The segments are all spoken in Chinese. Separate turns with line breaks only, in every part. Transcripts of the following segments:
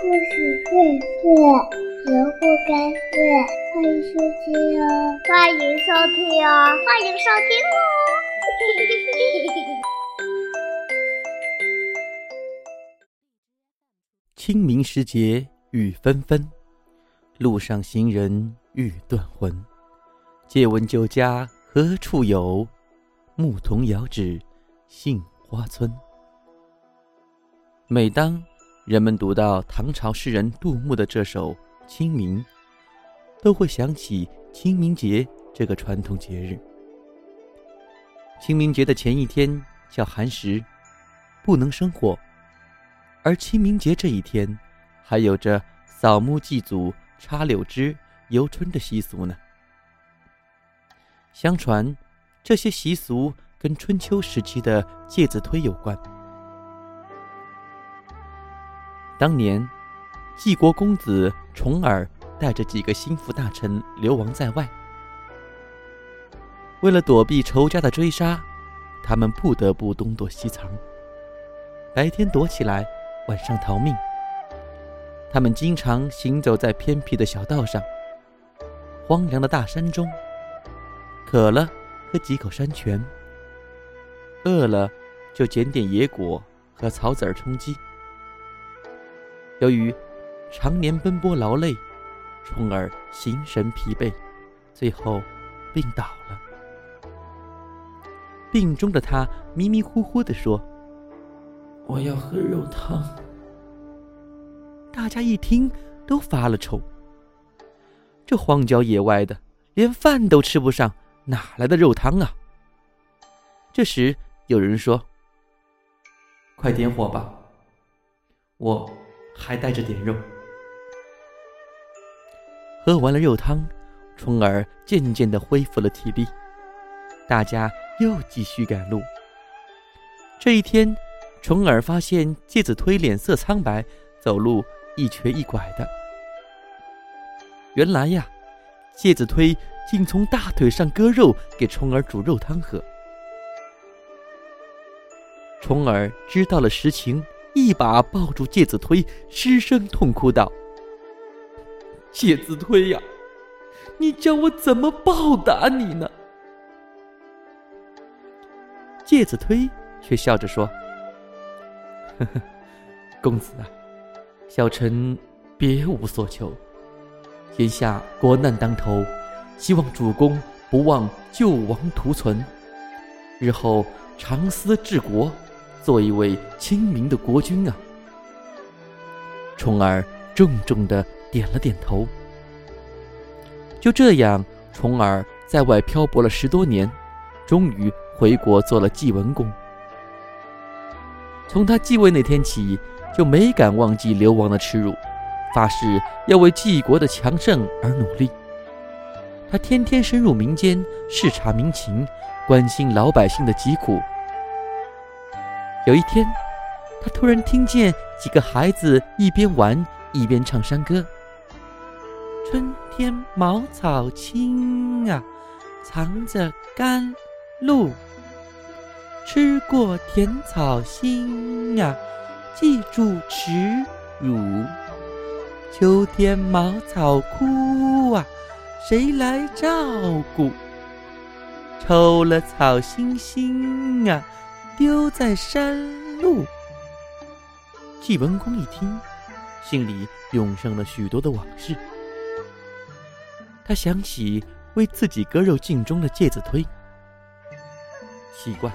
故事荟萃，萝卜开会，欢迎收听哦！
欢迎收听哦！欢迎收听哦！
清明时节雨纷纷，路上行人欲断魂。借问酒家何处有？牧童遥指杏花村。每当人们读到唐朝诗人杜牧的这首《清明》，都会想起清明节这个传统节日。清明节的前一天叫寒食，不能生火；而清明节这一天，还有着扫墓祭祖、插柳枝、游春的习俗呢。相传，这些习俗跟春秋时期的介子推有关。当年，晋国公子重耳带着几个心腹大臣流亡在外，为了躲避仇家的追杀，他们不得不东躲西藏。白天躲起来，晚上逃命。他们经常行走在偏僻的小道上、荒凉的大山中，渴了喝几口山泉，饿了就捡点野果和草籽充饥。由于常年奔波劳累，从而心神疲惫，最后病倒了。病中的他迷迷糊糊地说：“我要喝肉汤。”大家一听都发了愁。这荒郊野外的，连饭都吃不上，哪来的肉汤啊？这时有人说：“快点火吧，我。”还带着点肉。喝完了肉汤，虫儿渐渐的恢复了体力。大家又继续赶路。这一天，虫儿发现介子推脸色苍白，走路一瘸一拐的。原来呀，介子推竟从大腿上割肉给虫儿煮肉汤喝。虫儿知道了实情。一把抱住介子推，失声痛哭道：“介子推呀，你叫我怎么报答你呢？”介子推却笑着说：“呵呵，公子啊，小臣别无所求。眼下国难当头，希望主公不忘救亡图存，日后长思治国。”做一位清明的国君啊！重儿重重的点了点头。就这样，重儿在外漂泊了十多年，终于回国做了晋文公。从他继位那天起，就没敢忘记流亡的耻辱，发誓要为晋国的强盛而努力。他天天深入民间，视察民情，关心老百姓的疾苦。有一天，他突然听见几个孩子一边玩一边唱山歌：“春天茅草青啊，藏着甘露；吃过甜草心啊，记住耻辱。秋天茅草枯啊，谁来照顾？抽了草心心啊。”丢在山路。晋文公一听，心里涌上了许多的往事。他想起为自己割肉尽忠的介子推，奇怪，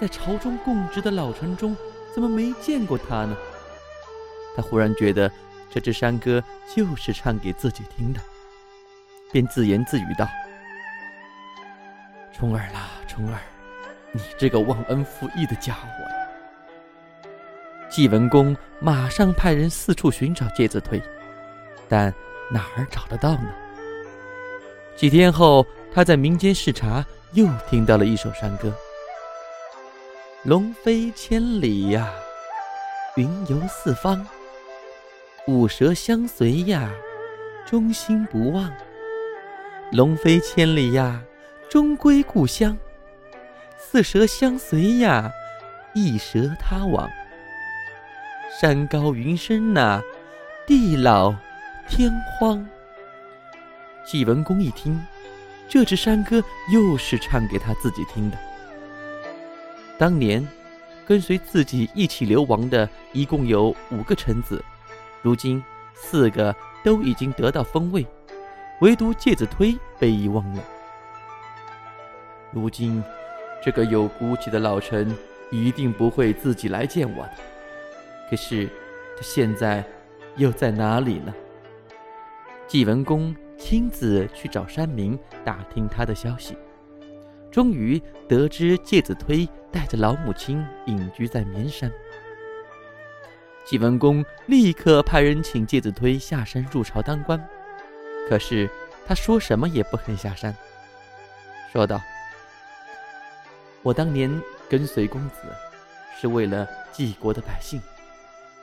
在朝中供职的老臣中，怎么没见过他呢？他忽然觉得这支山歌就是唱给自己听的，便自言自语道：“冲儿啦，冲儿。”你这个忘恩负义的家伙呀！季文公马上派人四处寻找介子推，但哪儿找得到呢？几天后，他在民间视察，又听到了一首山歌：“龙飞千里呀，云游四方，五蛇相随呀，忠心不忘。龙飞千里呀，终归故乡。”四蛇相随呀，一蛇他往。山高云深呐，地老天荒。纪文公一听，这支山歌又是唱给他自己听的。当年跟随自己一起流亡的一共有五个臣子，如今四个都已经得到封位，唯独介子推被遗忘了。如今，这个有骨气的老臣一定不会自己来见我的。可是，他现在又在哪里呢？纪文公亲自去找山民打听他的消息，终于得知介子推带着老母亲隐居在绵山。纪文公立刻派人请介子推下山入朝当官，可是他说什么也不肯下山，说道。我当年跟随公子，是为了济国的百姓，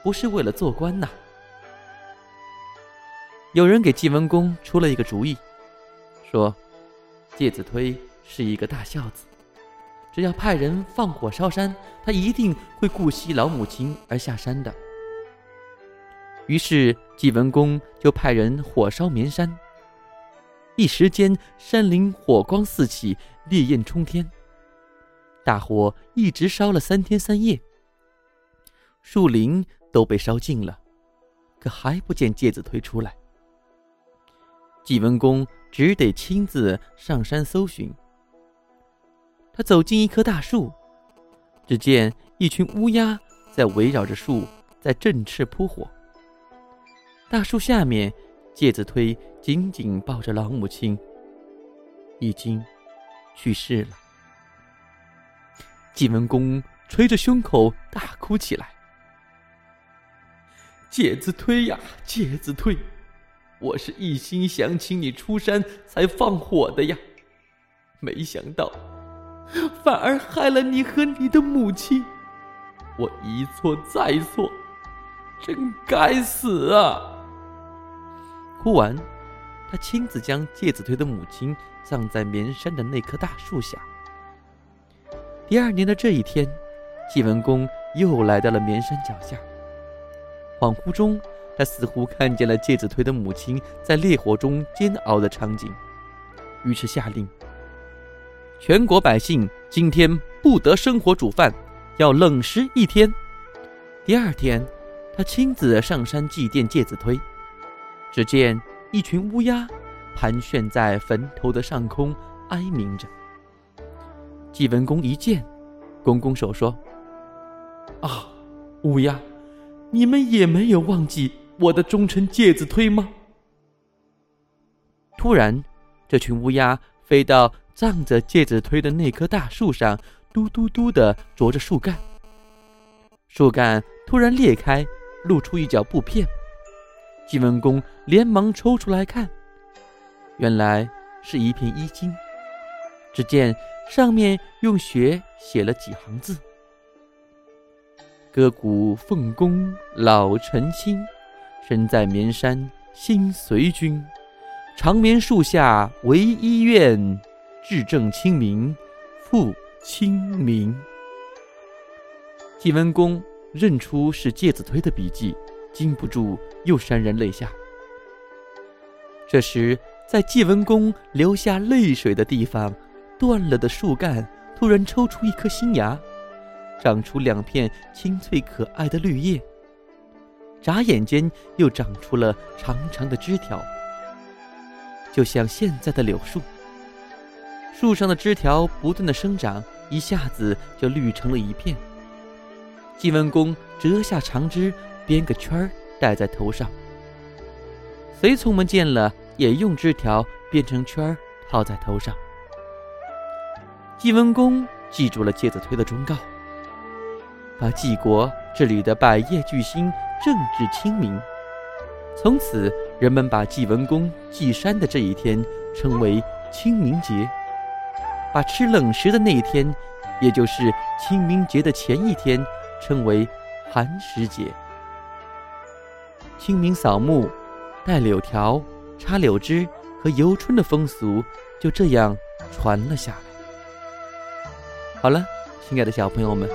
不是为了做官呐。有人给晋文公出了一个主意，说：介子推是一个大孝子，只要派人放火烧山，他一定会顾惜老母亲而下山的。于是晋文公就派人火烧绵山，一时间山林火光四起，烈焰冲天。大火一直烧了三天三夜，树林都被烧尽了，可还不见介子推出来。纪文公只得亲自上山搜寻。他走进一棵大树，只见一群乌鸦在围绕着树，在振翅扑火。大树下面，介子推紧紧抱着老母亲，已经去世了。晋文公捶着胸口大哭起来：“介子推呀，介子推，我是一心想请你出山才放火的呀，没想到反而害了你和你的母亲，我一错再错，真该死啊！”哭完，他亲自将介子推的母亲葬在绵山的那棵大树下。第二年的这一天，晋文公又来到了绵山脚下。恍惚中，他似乎看见了介子推的母亲在烈火中煎熬的场景，于是下令：全国百姓今天不得生火煮饭，要冷食一天。第二天，他亲自上山祭奠介子推。只见一群乌鸦盘旋在坟头的上空，哀鸣着。晋文公一见，拱拱手说：“啊，乌鸦，你们也没有忘记我的忠臣介子推吗？”突然，这群乌鸦飞到葬着介子推的那棵大树上，嘟嘟嘟的啄着树干。树干突然裂开，露出一角布片。晋文公连忙抽出来看，原来是一片衣襟。只见。上面用血写了几行字：“割骨奉公老臣亲，身在绵山心随君。长眠树下唯一愿，至正清明复清明。”晋文公认出是介子推的笔迹，禁不住又潸然泪下。这时，在晋文公流下泪水的地方。断了的树干突然抽出一颗新芽，长出两片清脆可爱的绿叶。眨眼间又长出了长长的枝条，就像现在的柳树。树上的枝条不断的生长，一下子就绿成了一片。晋文公折下长枝，编个圈儿戴在头上。随从们见了，也用枝条编成圈儿套在头上。晋文公记住了介子推的忠告，把晋国治理的百业巨兴，政治清明。从此，人们把晋文公祭山的这一天称为清明节，把吃冷食的那一天，也就是清明节的前一天，称为寒食节。清明扫墓、戴柳条、插柳枝和游春的风俗，就这样传了下来。好了，亲爱的小朋友们，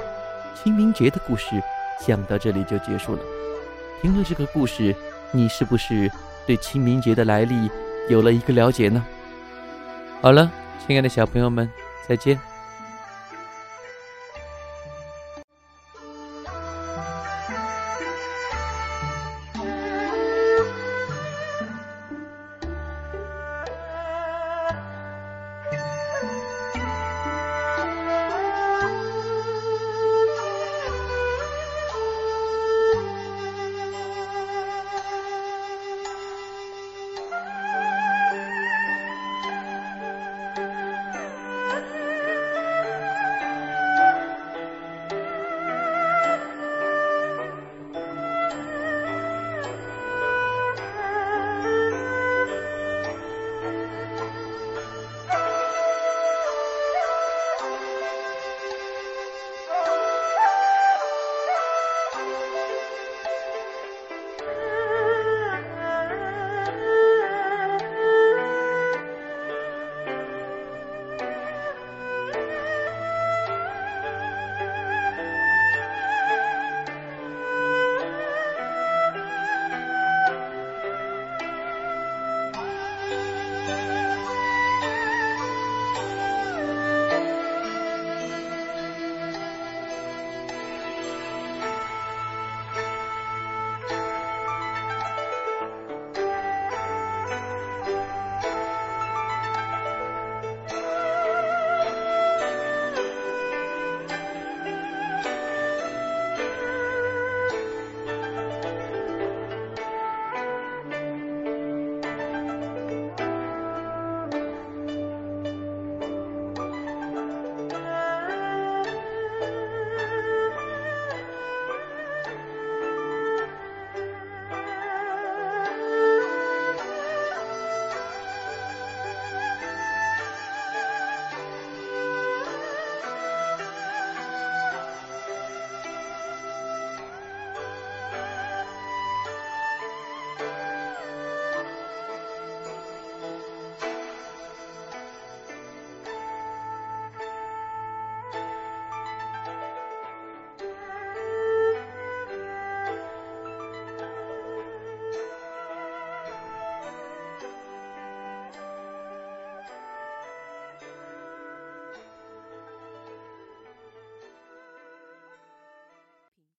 清明节的故事讲到这里就结束了。听了这个故事，你是不是对清明节的来历有了一个了解呢？好了，亲爱的小朋友们，再见。